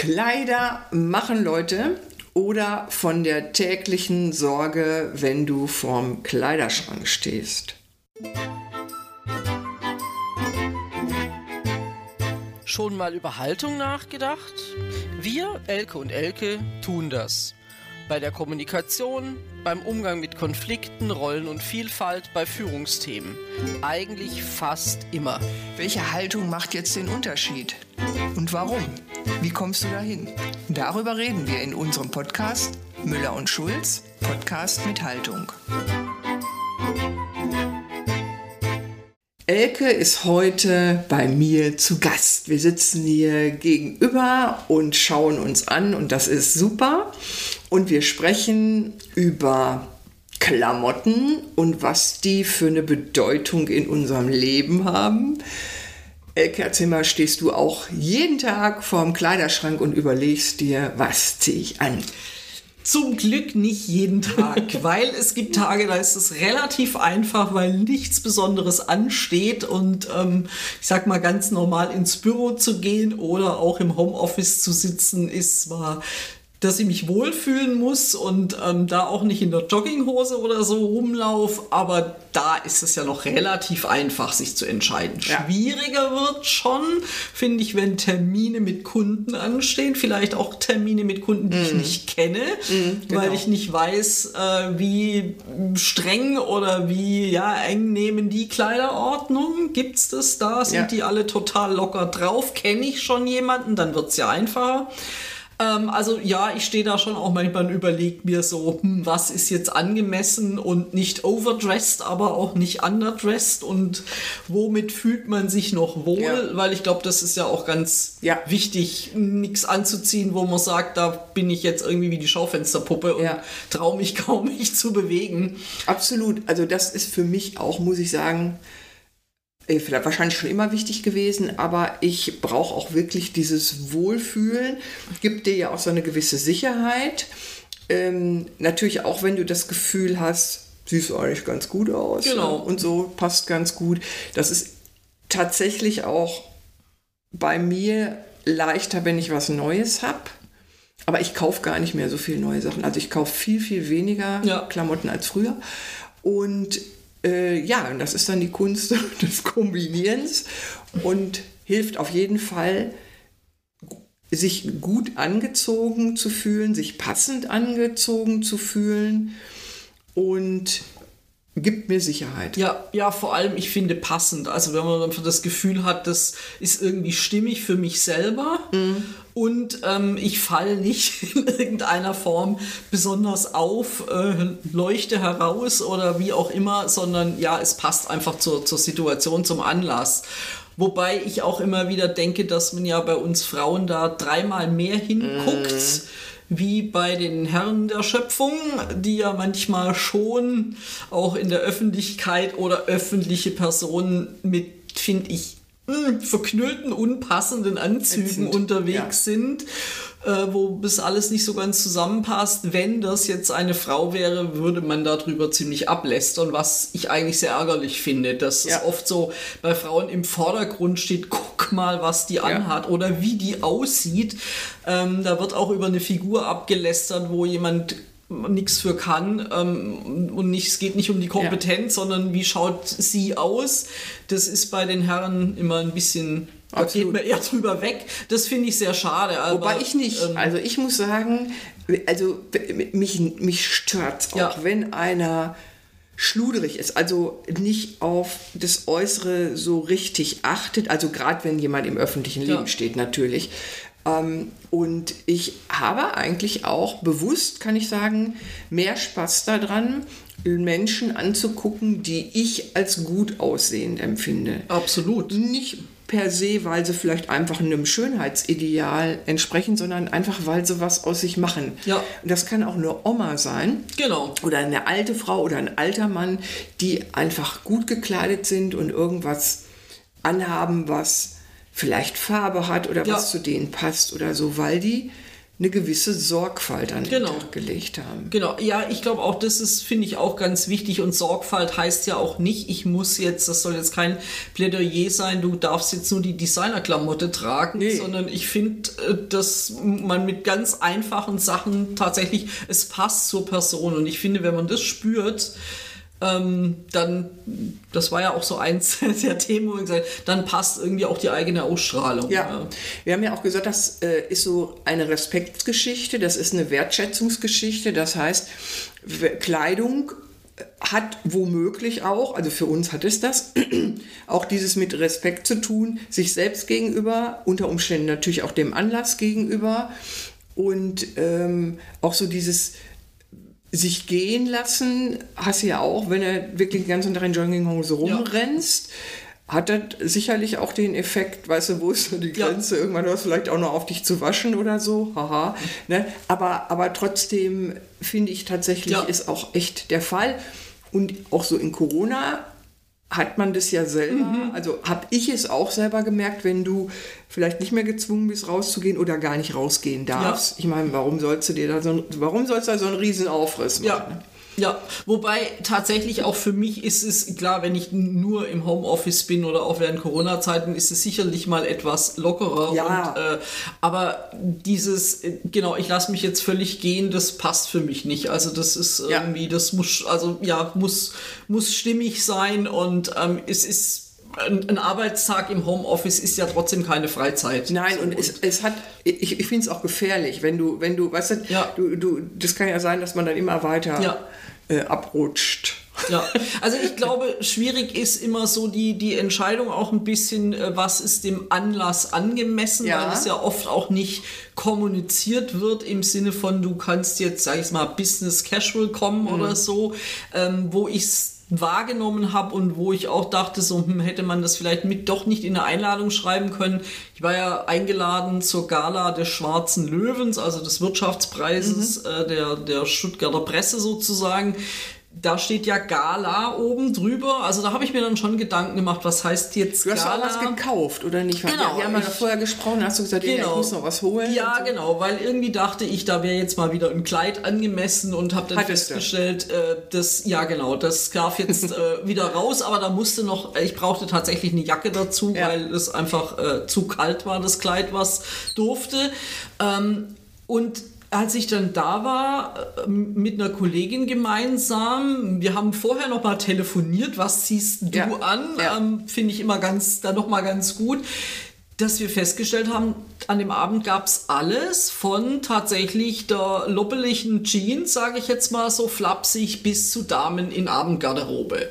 Kleider machen Leute oder von der täglichen Sorge, wenn du vorm Kleiderschrank stehst. Schon mal über Haltung nachgedacht? Wir, Elke und Elke, tun das. Bei der Kommunikation, beim Umgang mit Konflikten, Rollen und Vielfalt, bei Führungsthemen. Eigentlich fast immer. Welche Haltung macht jetzt den Unterschied? Und warum? Wie kommst du dahin? Darüber reden wir in unserem Podcast Müller und Schulz, Podcast mit Haltung. Elke ist heute bei mir zu Gast. Wir sitzen hier gegenüber und schauen uns an und das ist super. Und wir sprechen über Klamotten und was die für eine Bedeutung in unserem Leben haben. Elke, erzähl mal, stehst du auch jeden Tag vorm Kleiderschrank und überlegst dir, was ziehe ich an? Zum Glück nicht jeden Tag, weil es gibt Tage, da ist es relativ einfach, weil nichts Besonderes ansteht und ähm, ich sag mal ganz normal ins Büro zu gehen oder auch im Homeoffice zu sitzen, ist zwar dass ich mich wohlfühlen muss und ähm, da auch nicht in der Jogginghose oder so rumlauf. Aber da ist es ja noch relativ einfach, sich zu entscheiden. Ja. Schwieriger wird schon, finde ich, wenn Termine mit Kunden anstehen. Vielleicht auch Termine mit Kunden, die mm. ich mhm. nicht kenne, mm, genau. weil ich nicht weiß, äh, wie streng oder wie ja, eng nehmen die Kleiderordnung. Gibt es das da? Sind ja. die alle total locker drauf? Kenne ich schon jemanden? Dann wird es ja einfacher. Ähm, also ja, ich stehe da schon auch manchmal und überlege mir so, hm, was ist jetzt angemessen und nicht overdressed, aber auch nicht underdressed und womit fühlt man sich noch wohl? Ja. Weil ich glaube, das ist ja auch ganz ja. wichtig, nichts anzuziehen, wo man sagt, da bin ich jetzt irgendwie wie die Schaufensterpuppe und ja. traue mich kaum mich zu bewegen. Absolut. Also das ist für mich auch, muss ich sagen, wahrscheinlich schon immer wichtig gewesen, aber ich brauche auch wirklich dieses Wohlfühlen. Gibt dir ja auch so eine gewisse Sicherheit. Ähm, natürlich auch, wenn du das Gefühl hast, siehst du eigentlich ganz gut aus. Genau. Und so passt ganz gut. Das ist tatsächlich auch bei mir leichter, wenn ich was Neues habe. Aber ich kaufe gar nicht mehr so viele neue Sachen. Also ich kaufe viel, viel weniger ja. Klamotten als früher. Und äh, ja, und das ist dann die Kunst des Kombinierens und hilft auf jeden Fall, sich gut angezogen zu fühlen, sich passend angezogen zu fühlen und gibt mir Sicherheit. Ja, ja, vor allem ich finde passend. Also wenn man einfach das Gefühl hat, das ist irgendwie stimmig für mich selber mhm. Und ähm, ich falle nicht in irgendeiner Form besonders auf, äh, leuchte heraus oder wie auch immer, sondern ja, es passt einfach zur, zur Situation, zum Anlass. Wobei ich auch immer wieder denke, dass man ja bei uns Frauen da dreimal mehr hinguckt. Mhm wie bei den Herren der Schöpfung, die ja manchmal schon auch in der Öffentlichkeit oder öffentliche Personen mit, finde ich, verknüllten, unpassenden Anzügen Ätzend. unterwegs ja. sind äh, wo bis alles nicht so ganz zusammenpasst. Wenn das jetzt eine Frau wäre, würde man darüber ziemlich ablästern, was ich eigentlich sehr ärgerlich finde, dass ja. es oft so bei Frauen im Vordergrund steht, guck mal, was die anhat ja. oder wie die aussieht. Ähm, da wird auch über eine Figur abgelästert, wo jemand nichts für kann ähm, und nicht, es geht nicht um die Kompetenz, ja. sondern wie schaut sie aus. Das ist bei den Herren immer ein bisschen da geht mir eher drüber weg. Das finde ich sehr schade. Aber, Wobei ich nicht. Ähm, also ich muss sagen, also mich, mich stört auch, ja. wenn einer schluderig ist, also nicht auf das Äußere so richtig achtet, also gerade wenn jemand im öffentlichen Leben ja. steht natürlich. Ähm, und ich habe eigentlich auch bewusst, kann ich sagen, mehr Spaß daran, Menschen anzugucken, die ich als gut aussehend empfinde. Absolut. Nicht per se, weil sie vielleicht einfach einem Schönheitsideal entsprechen, sondern einfach, weil sie was aus sich machen. Ja. Und das kann auch eine Oma sein. Genau. Oder eine alte Frau oder ein alter Mann, die einfach gut gekleidet sind und irgendwas anhaben, was vielleicht Farbe hat oder ja. was zu denen passt oder so, weil die eine gewisse Sorgfalt an den Genau. Tag gelegt haben. Genau, ja, ich glaube auch, das ist, finde ich, auch ganz wichtig. Und Sorgfalt heißt ja auch nicht, ich muss jetzt, das soll jetzt kein Plädoyer sein, du darfst jetzt nur die Designerklamotte tragen, Nee. sondern ich finde, äh, dass man mit ganz einfachen Sachen tatsächlich, es passt zur Person. Und ich finde, wenn man das spürt, ähm, dann, das war ja auch so eins der Themen, wo ich gesagt dann passt irgendwie auch die eigene Ausstrahlung. Ja, wir haben ja auch gesagt, das äh, ist so eine Respektsgeschichte, das ist eine Wertschätzungsgeschichte. Das heißt, Kleidung hat womöglich auch, also für uns hat es das, auch dieses mit Respekt zu tun, sich selbst gegenüber, unter Umständen natürlich auch dem Anlass gegenüber und ähm, auch so dieses sich gehen lassen, hast du ja auch, wenn du wirklich den ganzen Tag in Jogginghose rumrennst, hat das sicherlich auch den Effekt, weißt du, wo ist so die Ja. Grenze? Irgendwann hörst du vielleicht auch noch auf dich zu waschen oder so, haha. Ne? Aber, aber trotzdem finde ich tatsächlich, Ja. ist auch echt der Fall. Und auch so in Corona hat man das ja selber, Mhm. also habe ich es auch selber gemerkt, wenn du vielleicht nicht mehr gezwungen bist, rauszugehen oder gar nicht rausgehen darfst. Ich meine, warum sollst du dir da so ein, warum sollst du da so einen riesen Aufriss machen? Ja. Ja, wobei tatsächlich auch für mich ist es klar, wenn ich nur im Homeoffice bin oder auch während Corona-Zeiten, ist es sicherlich mal etwas lockerer. Ja. Und, äh, aber dieses, äh, genau, ich lasse mich jetzt völlig gehen, das passt für mich nicht. Also das ist Ja. irgendwie, das muss, also ja, muss, muss stimmig sein und ähm, es ist ein, ein Arbeitstag im Homeoffice ist ja trotzdem keine Freizeit. Nein, und es, es hat, ich, ich finde es auch gefährlich, wenn du, wenn du, weißt du, Ja. du, du, das kann ja sein, dass man dann immer weiter Ja. äh, abrutscht. Ja, also ich glaube, schwierig ist immer so die, die Entscheidung auch ein bisschen, äh, was ist dem Anlass angemessen, Ja. weil es ja oft auch nicht kommuniziert wird im Sinne von, du kannst jetzt, sag ich mal, Business Casual kommen Mhm. oder so, ähm, wo ich es wahrgenommen habe und wo ich auch dachte, so hm, hätte man das vielleicht mit doch nicht in der Einladung schreiben können. Ich war ja eingeladen zur Gala des Schwarzen Löwens, also des Wirtschaftspreises Mhm. äh, der, der Stuttgarter Presse sozusagen. Da steht ja Gala oben drüber. Also da habe ich mir dann schon Gedanken gemacht, was heißt jetzt Du hast Gala? auch was gekauft, oder nicht? Genau, Wir, haben ja vorher gesprochen, hast du gesagt, ja, ich muss noch was holen. Ja, so. genau, weil irgendwie dachte ich, da wäre jetzt mal wieder ein Kleid angemessen und habe dann du. festgestellt, äh, das, ja genau, das darf jetzt äh, wieder raus, aber da musste noch, ich brauchte tatsächlich eine Jacke dazu, Ja. weil es einfach äh, zu kalt war, das Kleid, was durfte. Ähm, und als ich dann da war, äh, mit einer Kollegin gemeinsam, wir haben vorher noch mal telefoniert, was ziehst du Ja. an? Ja. Ähm, Finde ich immer ganz, dann noch mal ganz gut dass wir festgestellt haben, an dem Abend gab es alles von tatsächlich der loppeligen Jeans, sage ich jetzt mal so flapsig, bis zu Damen in Abendgarderobe.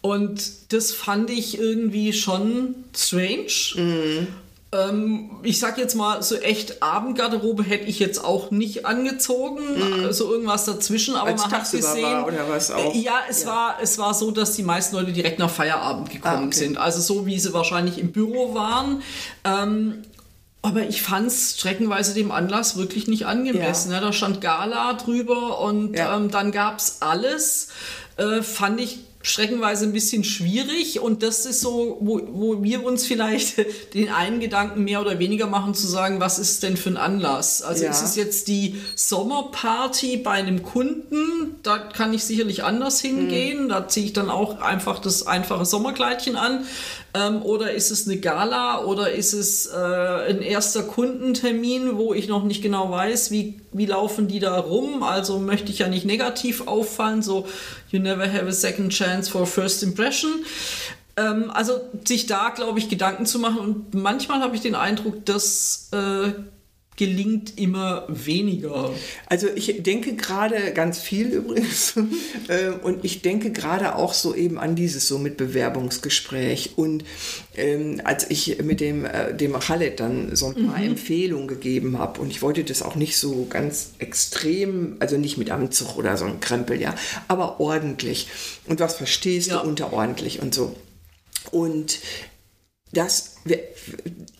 Und das fand ich irgendwie schon strange. Ähm, ich sag jetzt mal, so echt Abendgarderobe hätte ich jetzt auch nicht angezogen, so irgendwas dazwischen, aber Weil's man hat gesehen. war oder was auch? Äh, Ja, es war es war so, dass die meisten Leute direkt nach Feierabend gekommen Ah, okay. sind. Also so wie sie wahrscheinlich im Büro waren. Ähm, aber ich fand es streckenweise dem Anlass wirklich nicht angemessen. Ja. Ja. da stand Gala drüber und Ja. ähm, dann gab es alles. Äh, fand ich streckenweise ein bisschen schwierig und das ist so, wo, wo wir uns vielleicht den einen Gedanken mehr oder weniger machen, zu sagen, was ist denn für ein Anlass? Also Ja. ist es jetzt die Sommerparty bei einem Kunden? Da kann ich sicherlich anders hingehen. Da ziehe ich dann auch einfach das einfache Sommerkleidchen an. Ähm, oder ist es eine Gala oder ist es äh, ein erster Kundentermin, wo ich noch nicht genau weiß, wie, wie laufen die da rum? Also möchte ich ja nicht negativ auffallen, so you never have a second chance for first impression. Ähm, also sich da, glaube ich, Gedanken zu machen und manchmal habe ich den Eindruck, dass äh, gelingt immer weniger. Also ich denke gerade ganz viel übrigens Ähm, und ich denke gerade auch so eben an dieses so mit Bewerbungsgespräch und ähm, als ich mit dem, äh, dem Khaled dann so ein paar Empfehlungen gegeben habe und ich wollte das auch nicht so ganz extrem, also nicht mit Anzug oder so ein Krempel, ja, aber ordentlich und was verstehst Ja. du unter ordentlich und so und das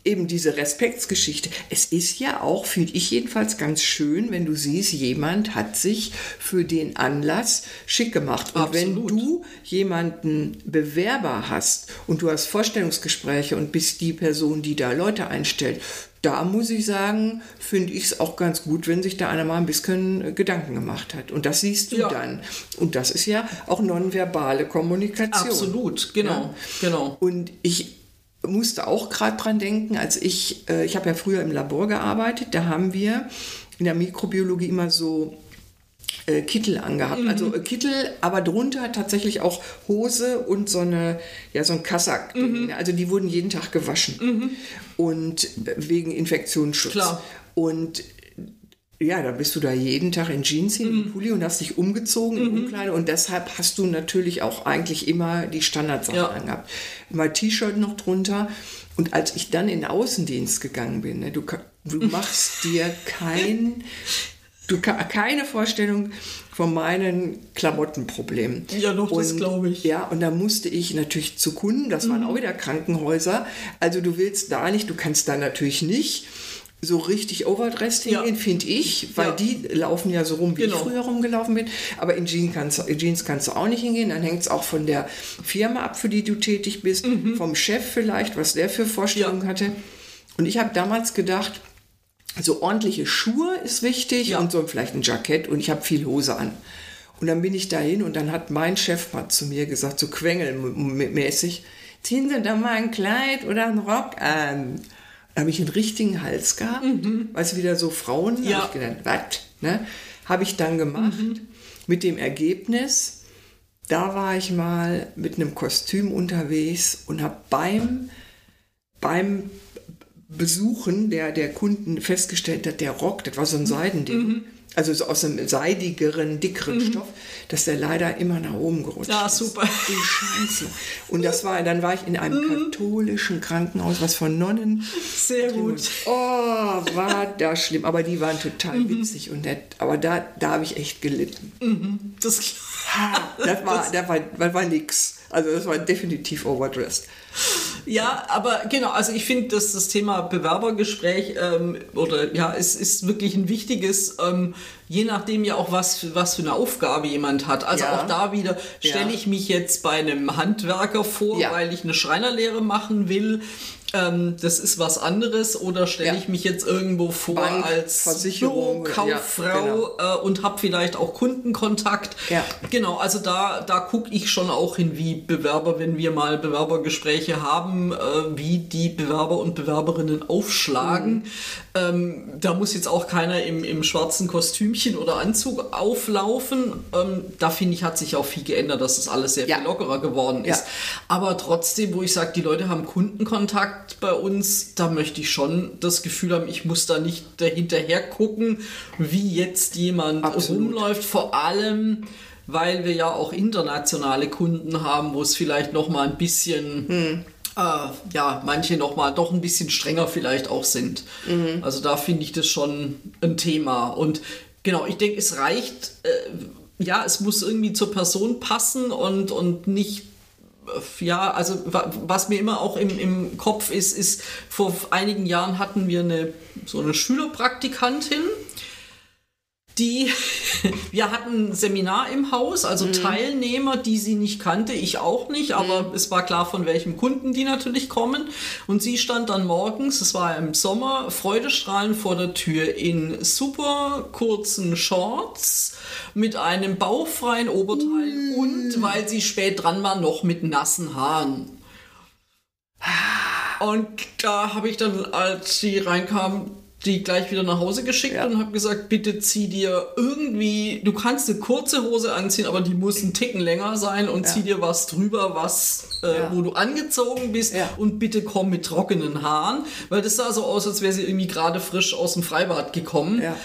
eben diese Respektsgeschichte. Es ist ja auch, finde ich jedenfalls ganz schön, wenn du siehst, jemand hat sich für den Anlass schick gemacht. Und wenn Absolut. du jemanden Bewerber hast und du hast Vorstellungsgespräche und bist die Person, die da Leute einstellt, da muss ich sagen, finde ich es auch ganz gut, wenn sich da einer mal ein bisschen äh, Gedanken gemacht hat. Und das siehst du Ja. dann. Und das ist ja auch nonverbale Kommunikation. Absolut, genau, Ja. genau. Und ich musste auch gerade dran denken, als ich, äh, ich habe ja früher im Labor gearbeitet, da haben wir in der Mikrobiologie immer so äh, Kittel angehabt. Also äh, Kittel, aber drunter tatsächlich auch Hose und so eine, ja, so ein Kassack. Also die wurden jeden Tag gewaschen. Und äh, wegen Infektionsschutz. Klar. Und ja, da bist du da jeden Tag in Jeans hin, Mhm. Pulli und hast dich umgezogen in Umkleide und deshalb hast du natürlich auch eigentlich immer die Standardsachen Ja. angehabt. Mal T-Shirt noch drunter und als ich dann in den Außendienst gegangen bin, ne, du, du machst dir kein, du keine Vorstellung von meinen Klamottenproblemen. Ja, doch, das Und- glaube ich. Ja, und da musste ich natürlich zu Kunden, das waren auch wieder Krankenhäuser. Also du willst da nicht, du kannst da natürlich nicht so richtig overdressed Ja. hingehen, finde ich, weil Ja. die laufen ja so rum, wie Genau. ich früher rumgelaufen bin. Aber in Jeans kannst, du- in Jeans kannst du auch nicht hingehen. Dann hängt es auch von der Firma ab, für die du tätig bist, vom Chef vielleicht, was der für Vorstellungen Mhm. Ja. hatte. Und ich habe damals gedacht, so ordentliche Schuhe ist wichtig und so vielleicht ein Jackett und ich habe viel Hose an. Und dann bin ich dahin und dann hat mein Chef mal zu mir gesagt, so quengelmäßig, ziehen Sie doch mal ein Kleid oder einen Rock an. Da habe ich einen richtigen Hals gehabt, weißt du, wieder so Frauen, Mhm. Ja. habe ich gedacht, was? Ne? Habe ich dann gemacht Mhm. mit dem Ergebnis, da war ich mal mit einem Kostüm unterwegs und habe beim, beim Besuchen der, der Kunden festgestellt, dass der Rock, das war so ein Seidending, Mhm. Also so aus einem seidigeren, dickeren Stoff, dass der leider immer nach oben gerutscht Ja, ist. super. Du Scheiße. Und das war, dann war ich in einem katholischen Krankenhaus, was von Nonnen. Sehr gut. Oh, war das schlimm. Aber die waren total witzig und nett. Aber da, da habe ich echt gelitten. Das, Das war, das war, das war nix. Also das war definitiv overdressed. Ja, aber genau, also ich finde, dass das Thema Bewerbergespräch ähm, oder ja, es ist wirklich ein wichtiges, ähm, je nachdem ja auch was, für- was für eine Aufgabe jemand hat. Also Ja. auch da wieder, stelle Ja. ich mich jetzt bei einem Handwerker vor, Ja. weil ich eine Schreinerlehre machen will. Ähm, das ist was anderes oder stelle ich mich jetzt irgendwo vor Bank, als Versicherung, Bürokauffrau ja, genau. äh, und habe vielleicht auch Kundenkontakt. Genau, also da, da gucke ich schon auch hin, wie Bewerber, wenn wir mal Bewerbergespräche haben, äh, wie die Bewerber und Bewerberinnen aufschlagen. Mhm. Ähm, da muss jetzt auch keiner im, im schwarzen Kostümchen oder Anzug auflaufen. Ähm, da finde ich, hat sich auch viel geändert, dass das alles sehr Ja. viel lockerer geworden ist. Ja. Aber trotzdem, wo ich sage, die Leute haben Kundenkontakt bei uns, da möchte ich schon das Gefühl haben, ich muss da nicht dahinterher gucken, wie jetzt jemand Absolut. rumläuft. Vor allem, weil wir ja auch internationale Kunden haben, wo es vielleicht noch mal ein bisschen äh, ja, manche noch mal doch ein bisschen strenger vielleicht auch sind. Also da finde ich das schon ein Thema. Und genau, ich denke, es reicht, äh, ja, es muss irgendwie zur Person passen und, und nicht ja, also wa- was mir immer auch im, im Kopf ist, ist, vor einigen Jahren hatten wir eine so eine Schülerpraktikantin, die, wir hatten ein Seminar im Haus, also Teilnehmer, die sie nicht kannte, ich auch nicht, aber es war klar, von welchem Kunden die natürlich kommen. Und sie stand dann morgens, es war im Sommer, freudestrahlend vor der Tür in super kurzen Shorts mit einem bauchfreien Oberteil und, weil sie spät dran war, noch mit nassen Haaren. Und da habe ich dann, als sie reinkam, die gleich wieder nach Hause geschickt Ja. und habe gesagt, bitte zieh dir irgendwie, du kannst eine kurze Hose anziehen, aber die muss einen Ticken länger sein und zieh dir was drüber, was, äh, Ja. wo du angezogen bist Ja. und bitte komm mit trockenen Haaren, weil das sah so aus, als wäre sie irgendwie gerade frisch aus dem Freibad gekommen. Ja.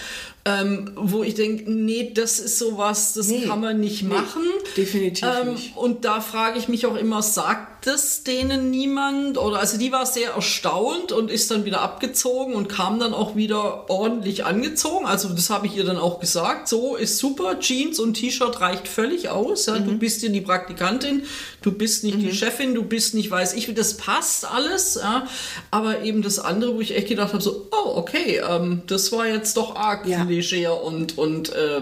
Ähm, wo ich denke, nee, das ist sowas, das Nee. kann man nicht Nee, machen. definitiv ähm, nicht. Und da frage ich mich auch immer, sagt es denen niemand? Oder also die war sehr erstaunt und ist dann wieder abgezogen und kam dann auch wieder ordentlich angezogen. Also das habe ich ihr dann auch gesagt. So ist super, Jeans und T-Shirt reicht völlig aus. Ja, Mhm. Du bist ja die Praktikantin, du bist nicht die Chefin, du bist nicht weiß ich, wie das passt alles. Ja. Aber eben das andere, wo ich echt gedacht habe, so, oh okay, ähm, das war jetzt doch arg Ja. leger und, und äh,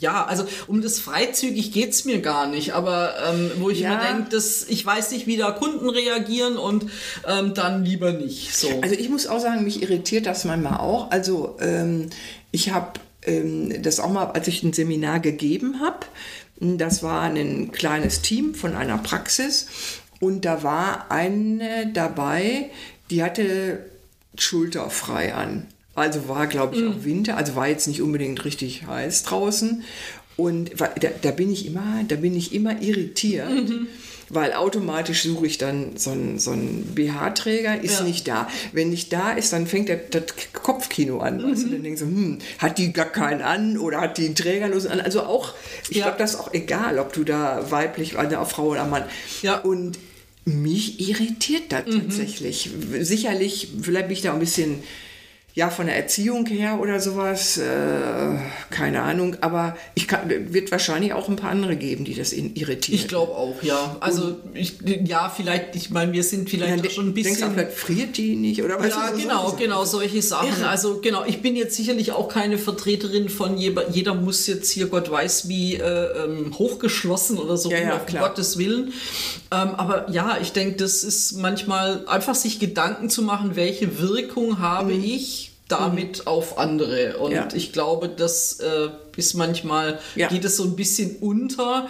ja, also um das freizügig geht's mir gar nicht, aber ähm, wo ich Ja. immer denke, ich weiß nicht, wie da Kunden reagieren und ähm, dann lieber nicht. So. Also ich muss auch sagen, mich irritiert das manchmal auch. Also ähm, ich habe ähm, das auch mal, als ich ein Seminar gegeben habe, das war ein kleines Team von einer Praxis und da war eine dabei, die hatte schulterfrei an. Also war, glaube ich, auch Winter, also war jetzt nicht unbedingt richtig heiß draußen. Und da, da bin ich immer, da bin ich immer irritiert, weil automatisch suche ich dann so einen, so einen BH-Träger, ist Ja. nicht da. Wenn nicht da ist, dann fängt der, das Kopfkino an. Weißt du? Dann denkst du, hm, hat die gar keinen an oder hat die einen trägerlosen an? Also auch, ich Ja. glaube, das ist auch egal, ob du da weiblich, also auf Frau oder Mann. Ja. Und mich irritiert das tatsächlich. Sicherlich, vielleicht bin ich da ein bisschen ja, von der Erziehung her oder sowas, äh, keine Ahnung, aber ich kann, wird wahrscheinlich auch ein paar andere geben, die das irritieren. ich glaube auch, ja. Also ich, ja, vielleicht, ich meine, wir sind vielleicht ja, schon ein Denkst du, bisschen. vielleicht friert die nicht oder was? Ja, genau, so? genau, solche Sachen. Also genau, ich bin jetzt sicherlich auch keine Vertreterin von jeder, jeder muss jetzt hier Gott weiß wie äh, ähm, hochgeschlossen oder so, Ja, ja, um. Gottes Willen. Ähm, aber ja, ich denke, das ist manchmal einfach sich Gedanken zu machen, welche Wirkung habe ich damit auf andere. Und Mhm. Ja. ich glaube, das äh, ist manchmal, Ja. geht es so ein bisschen unter,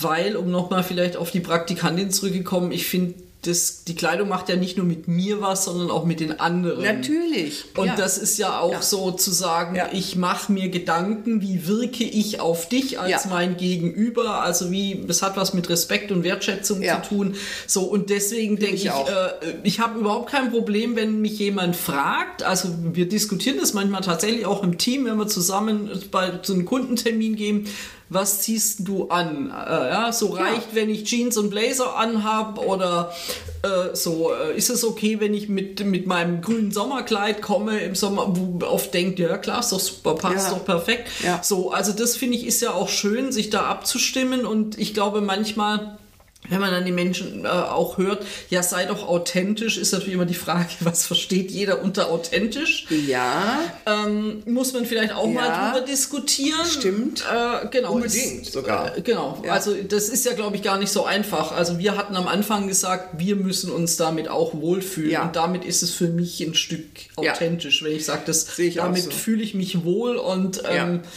weil, um nochmal vielleicht auf die Praktikantin zurückgekommen, ich finde, das, die Kleidung macht ja nicht nur mit mir was, sondern auch mit den anderen. Natürlich. Und ja. das ist ja auch Ja. so zu sagen, Ja. ich mache mir Gedanken, wie wirke ich auf dich als mein Gegenüber, also wie, das hat was mit Respekt und Wertschätzung zu tun. So, und deswegen denke ich ich, auch. äh, ich habe überhaupt kein Problem, wenn mich jemand fragt, also wir diskutieren das manchmal tatsächlich auch im Team, wenn wir zusammen bei zu einem Kundentermin gehen, was ziehst du an? Äh, ja, so Ja. reicht, wenn ich Jeans und Blazer anhab oder äh, so, äh, ist es okay, wenn ich mit, mit meinem grünen Sommerkleid komme im Sommer, wo oft denkt, ja klar, ist doch super, passt Ja. doch perfekt. Ja. So, also das finde ich ist ja auch schön, sich da abzustimmen und ich glaube manchmal wenn man dann die Menschen äh, auch hört, ja, sei doch authentisch, ist natürlich immer die Frage, was versteht jeder unter authentisch? ja, Ähm, muss man vielleicht auch mal Ja. drüber diskutieren. Stimmt. Äh, genau. Unbedingt ist, sogar. Äh, genau. Ja. Also das ist ja, glaube ich, gar nicht so einfach. Also wir hatten am Anfang gesagt, wir müssen uns damit auch wohlfühlen. Ja. Und damit ist es für mich ein Stück authentisch, wenn ich sage, das Sehe ich damit so. fühle ich mich wohl und ähm, Ja.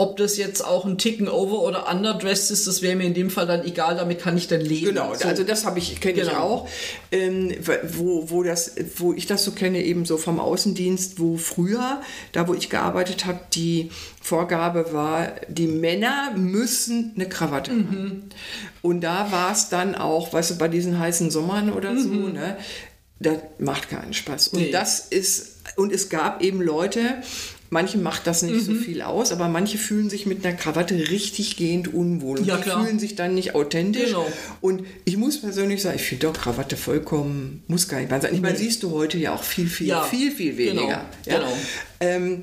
Ob das jetzt auch ein Ticken over oder underdressed ist, das wäre mir in dem Fall dann egal, damit kann ich dann leben. Genau, So. also das habe ich kenne ich Genau. auch, ähm, wo, wo das, wo ich das so kenne eben so vom Außendienst, wo früher, da wo ich gearbeitet habe, die Vorgabe war, die Männer müssen eine Krawatte Mhm. haben. Und da war es dann auch, weißt du, bei diesen heißen Sommern oder so, ne, das macht keinen Spaß. Und Mhm. Nee. das ist, und es gab eben Leute, Manche macht das nicht Mhm. so viel aus, aber manche fühlen sich mit einer Krawatte richtig gehend unwohl. Und Ja, die klar. fühlen sich dann nicht authentisch. Genau. Und ich muss persönlich sagen, ich finde doch Krawatte vollkommen, muss gar nicht sein. Ich meine, siehst du heute ja auch viel, viel, Ja, viel, viel genau, weniger. Ja? genau. Ähm,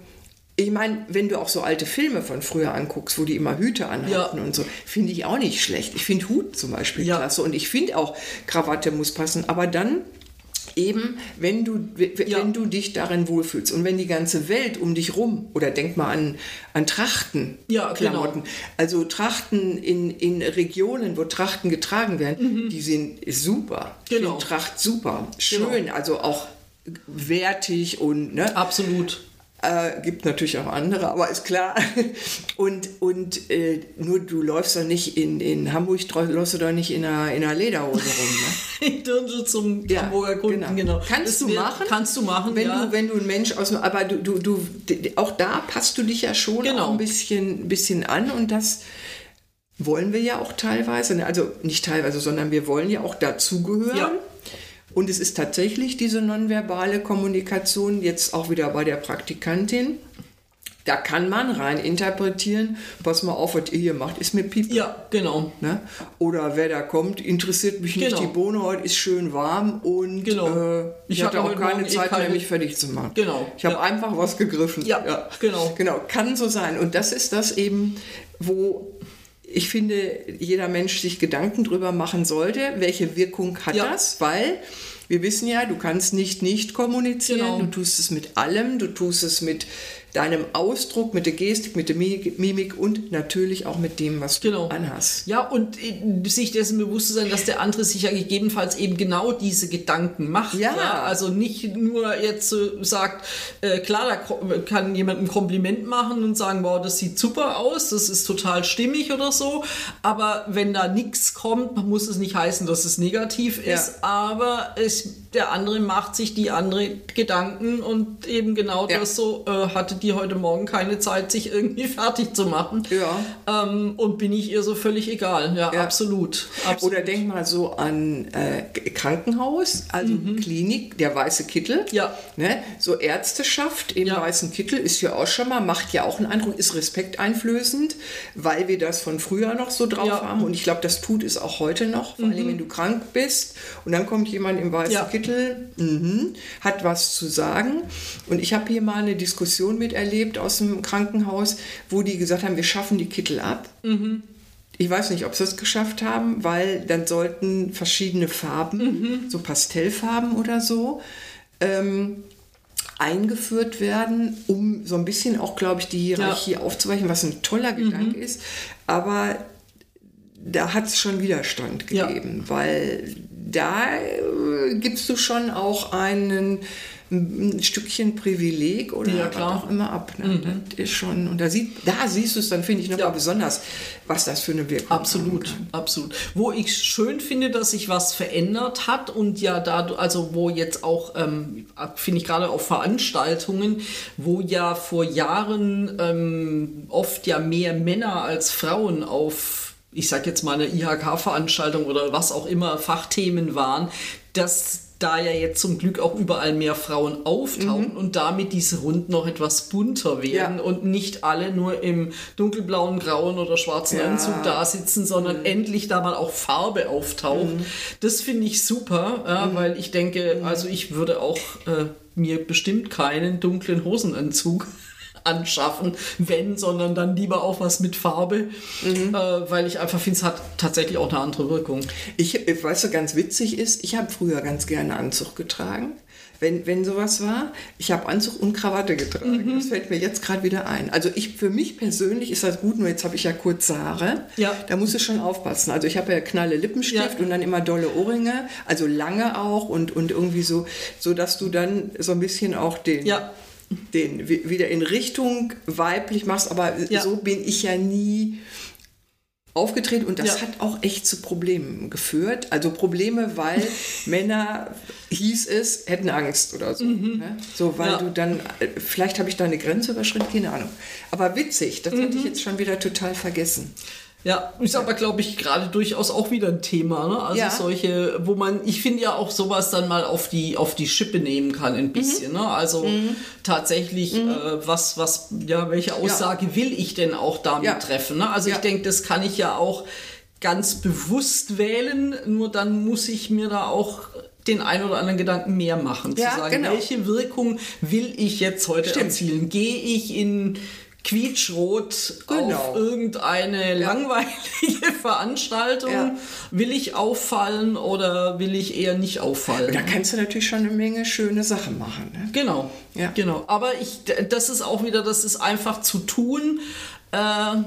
ich meine, wenn du auch so alte Filme von früher anguckst, wo die immer Hüte anhatten Ja. und so, finde ich auch nicht schlecht. Ich finde Hut zum Beispiel Ja. klasse und ich finde auch Krawatte muss passen. Aber dann eben, wenn du, w- w- Ja. wenn du dich darin wohlfühlst und wenn die ganze Welt um dich rum, oder denk mal an, an Trachten, Ja, genau. Klamotten, also Trachten in, in Regionen, wo Trachten getragen werden, die sind super. Mhm. Genau. Tracht super. Schön, Genau. also auch wertig und ne, Absolut. Äh, gibt natürlich auch andere, aber ist klar. Und, und äh, nur du läufst doch nicht in, in Hamburg, läufst du doch nicht in einer, in einer Lederhose rum. Ne? Ich Dirndl zum Hamburger Kunden, genau. Kannst Das du machen? Kannst du machen, wenn ja. du wenn du ein Mensch aus dem, aber du, du, du auch da passt du dich ja schon Genau. ein bisschen, bisschen an und das wollen wir ja auch teilweise, ne? also nicht teilweise, sondern wir wollen ja auch dazugehören. Ja. Und es ist tatsächlich diese nonverbale Kommunikation, jetzt auch wieder bei der Praktikantin. Da kann man rein interpretieren, pass mal auf, was ihr hier macht, ist mir piep. ja, genau. Ne? Oder wer da kommt, interessiert mich nicht. Genau. Die Bohne heute ist schön warm und Genau. äh, ich, Ich hatte auch keine Morgen Zeit mehr, mich fertig zu machen. Genau. Ich habe Ja. einfach was gegriffen. Ja, genau. Genau, kann so sein. Und das ist das eben, wo ich finde, jeder Mensch sich Gedanken drüber machen sollte, welche Wirkung hat Ja. das, weil wir wissen ja, du kannst nicht nicht kommunizieren, Genau. du tust es mit allem, du tust es mit deinem Ausdruck, mit der Gestik, mit der Mimik und natürlich auch mit dem, was du Genau. anhast. Ja, und äh, sich dessen bewusst zu sein, dass der andere sich ja gegebenenfalls eben genau diese Gedanken macht. Ja. Also nicht nur jetzt so sagt, äh, klar, da kann jemand ein Kompliment machen und sagen, wow, das sieht super aus, das ist total stimmig oder so. Aber wenn da nichts kommt, muss es nicht heißen, dass es negativ Ja. ist. Aber es, der andere macht sich die andere Gedanken und eben genau Ja. das so, äh, hatte die heute Morgen keine Zeit, sich irgendwie fertig zu machen. Ja. Ähm, und bin ich ihr so völlig egal. Ja, Ja. absolut. absolut. Oder denk mal so an äh, Krankenhaus, also Klinik, der weiße Kittel. Mhm. Ja. Ne? So Ärzteschaft im weißen Kittel ist ja auch schon mal, macht ja auch einen Eindruck, ist respekteinflößend, weil wir das von früher noch so drauf haben. Und ich glaube, das tut es auch heute noch, vor allem wenn du krank bist. Und dann kommt jemand im weißen Ja. Kittel, mhm, hat was zu sagen. Und ich habe hier mal eine Diskussion miterlebt aus dem Krankenhaus, wo die gesagt haben, wir schaffen die Kittel ab. Ich weiß nicht, ob sie es geschafft haben, weil dann sollten verschiedene Farben, so Pastellfarben oder so, ähm, eingeführt werden, um so ein bisschen auch, glaube ich, die Hierarchie aufzuweichen, was ein toller Gedanke ist. Aber da hat es schon Widerstand Ja. gegeben, weil da äh, gibst du schon auch einen ein Stückchen Privileg oder Ja, was auch immer ab. Ne? Das ist schon, und da, sieht, da siehst du es dann, finde ich, nochmal Ja. besonders, was das für eine Wirkung Absolut, absolut. Wo ich schön finde, dass sich was verändert hat und ja da, also wo jetzt auch, ähm, finde ich gerade auf Veranstaltungen, wo ja vor Jahren ähm, oft ja mehr Männer als Frauen auf, ich sag jetzt mal eine IHK-Veranstaltung oder was auch immer Fachthemen waren, dass da ja jetzt zum Glück auch überall mehr Frauen auftauchen und damit diese Runden noch etwas bunter werden Mhm. Ja. und nicht alle nur im dunkelblauen, grauen oder schwarzen Ja. Mhm. Anzug da sitzen, sondern endlich da mal auch Farbe auftaucht. Das finde ich super, ja, Mhm. weil ich denke, also ich würde auch äh, mir bestimmt keinen dunklen Hosenanzug anschaffen, wenn, sondern dann lieber auch was mit Farbe, Mhm. äh, weil ich einfach finde, es hat tatsächlich auch eine andere Wirkung. Ich, weiß, was ganz witzig ist, ich habe früher ganz gerne Anzug getragen. Wenn, wenn sowas war, ich habe Anzug und Krawatte getragen. Mhm. Das fällt mir jetzt gerade wieder ein. Also ich, für mich persönlich ist das gut, nur jetzt habe ich ja kurze Haare. Ja. Da muss ich schon aufpassen. Also ich habe ja knalle Lippenstift Ja. und dann immer dolle Ohrringe, also lange auch und, und irgendwie so, so dass du dann so ein bisschen auch den, Ja. Den wi- wieder in Richtung weiblich machst. Aber Ja. so bin ich ja nie aufgetreten und das Ja. hat auch echt zu Problemen geführt. Also Probleme, weil Männer, hieß es, hätten Angst oder so. Ne? So, weil Mhm. Ja. du dann, vielleicht habe ich da eine Grenze überschritten, keine Ahnung. Aber witzig, das Mhm. hatte ich jetzt schon wieder total vergessen. Ja, ist aber, glaube ich, gerade durchaus auch wieder ein Thema. Ne? Also Ja. solche, wo man, ich finde ja auch sowas dann mal auf die, auf die Schippe nehmen kann, ein bisschen. Ne? Also tatsächlich, äh, was, was, ja, welche Aussage will ich denn auch damit Ja. treffen? Ne? Also Ja. ich denke, das kann ich ja auch ganz bewusst wählen, nur dann muss ich mir da auch den ein oder anderen Gedanken mehr machen. Ja, zu sagen, genau. welche Wirkung will ich jetzt heute Stimmt. erzielen? Gehe ich in quietschrot Genau. auf irgendeine langweilige Veranstaltung. Ja. Will ich auffallen oder will ich eher nicht auffallen? Da kannst du natürlich schon eine Menge schöne Sachen machen. Ne? Genau, Ja. genau. Aber ich, das ist auch wieder, das ist einfach zu tun, äh,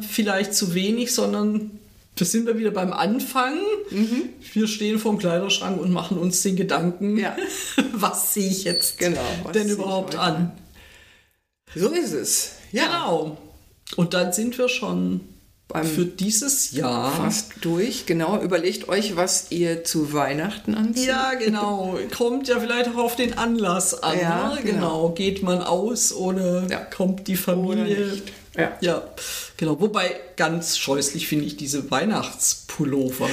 vielleicht zu wenig, sondern das sind wir wieder beim Anfang. Wir stehen vorm Kleiderschrank und machen uns den Gedanken, Mhm. Ja. was ziehe ich jetzt Genau, denn überhaupt an? So ist es. Ja, Genau. Und dann sind wir schon Beim für dieses Jahr. fast durch. Genau, überlegt euch, was ihr zu Weihnachten anzieht. Ja, genau. Kommt ja vielleicht auch auf den Anlass an. Ja, ne? genau. genau. Geht man aus oder Ja. kommt die Oder Familie? nicht. Ja. ja, genau. Wobei ganz scheußlich finde ich diese Weihnachtspullover.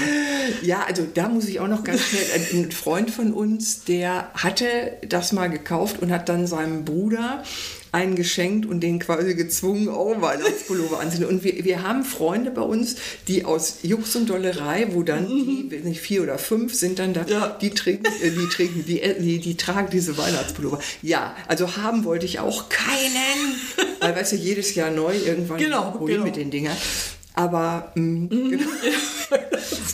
Ja, also da muss ich auch noch ganz schnell, ein ein Freund von uns, der hatte das mal gekauft und hat dann seinem Bruder einen geschenkt und den quasi gezwungen, auch Weihnachtspullover anzuziehen. Und wir, wir haben Freunde bei uns, die aus Jux und Dollerei, wo dann die, weiß nicht, vier oder fünf sind dann da, Ja. die trinken, äh, die trinken, die, äh, die, die tragen diese Weihnachtspullover. Ja, also haben wollte ich auch keinen, weil weißt du, jedes Jahr neu irgendwann Genau, wohin genau. mit den Dingern. Aber mh, genau.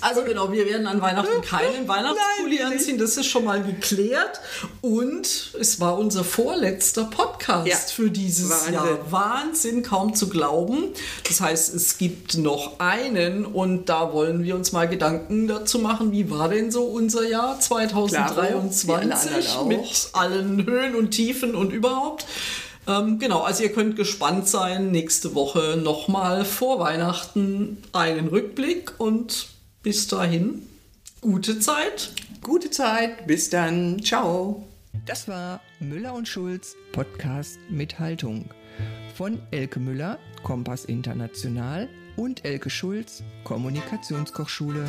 Also genau, wir werden an Weihnachten keinen Weihnachtspulli Nein, anziehen, das ist schon mal geklärt. Und es war unser vorletzter Podcast Ja. für dieses Wahnsinn. Jahr. Wahnsinn, kaum zu glauben. Das heißt, es gibt noch einen und da wollen wir uns mal Gedanken dazu machen, wie war denn so unser Jahr wie alle anderen 2023 auch. mit allen Höhen und Tiefen und überhaupt. Ähm, genau, also ihr könnt gespannt sein. Nächste Woche nochmal vor Weihnachten einen Rückblick und bis dahin gute Zeit. gute Zeit. Bis dann. Ciao. Das war Müller und Schulz Podcast mit Haltung von Elke Müller, Kompass International und Elke Schulz, Kommunikationskochschule.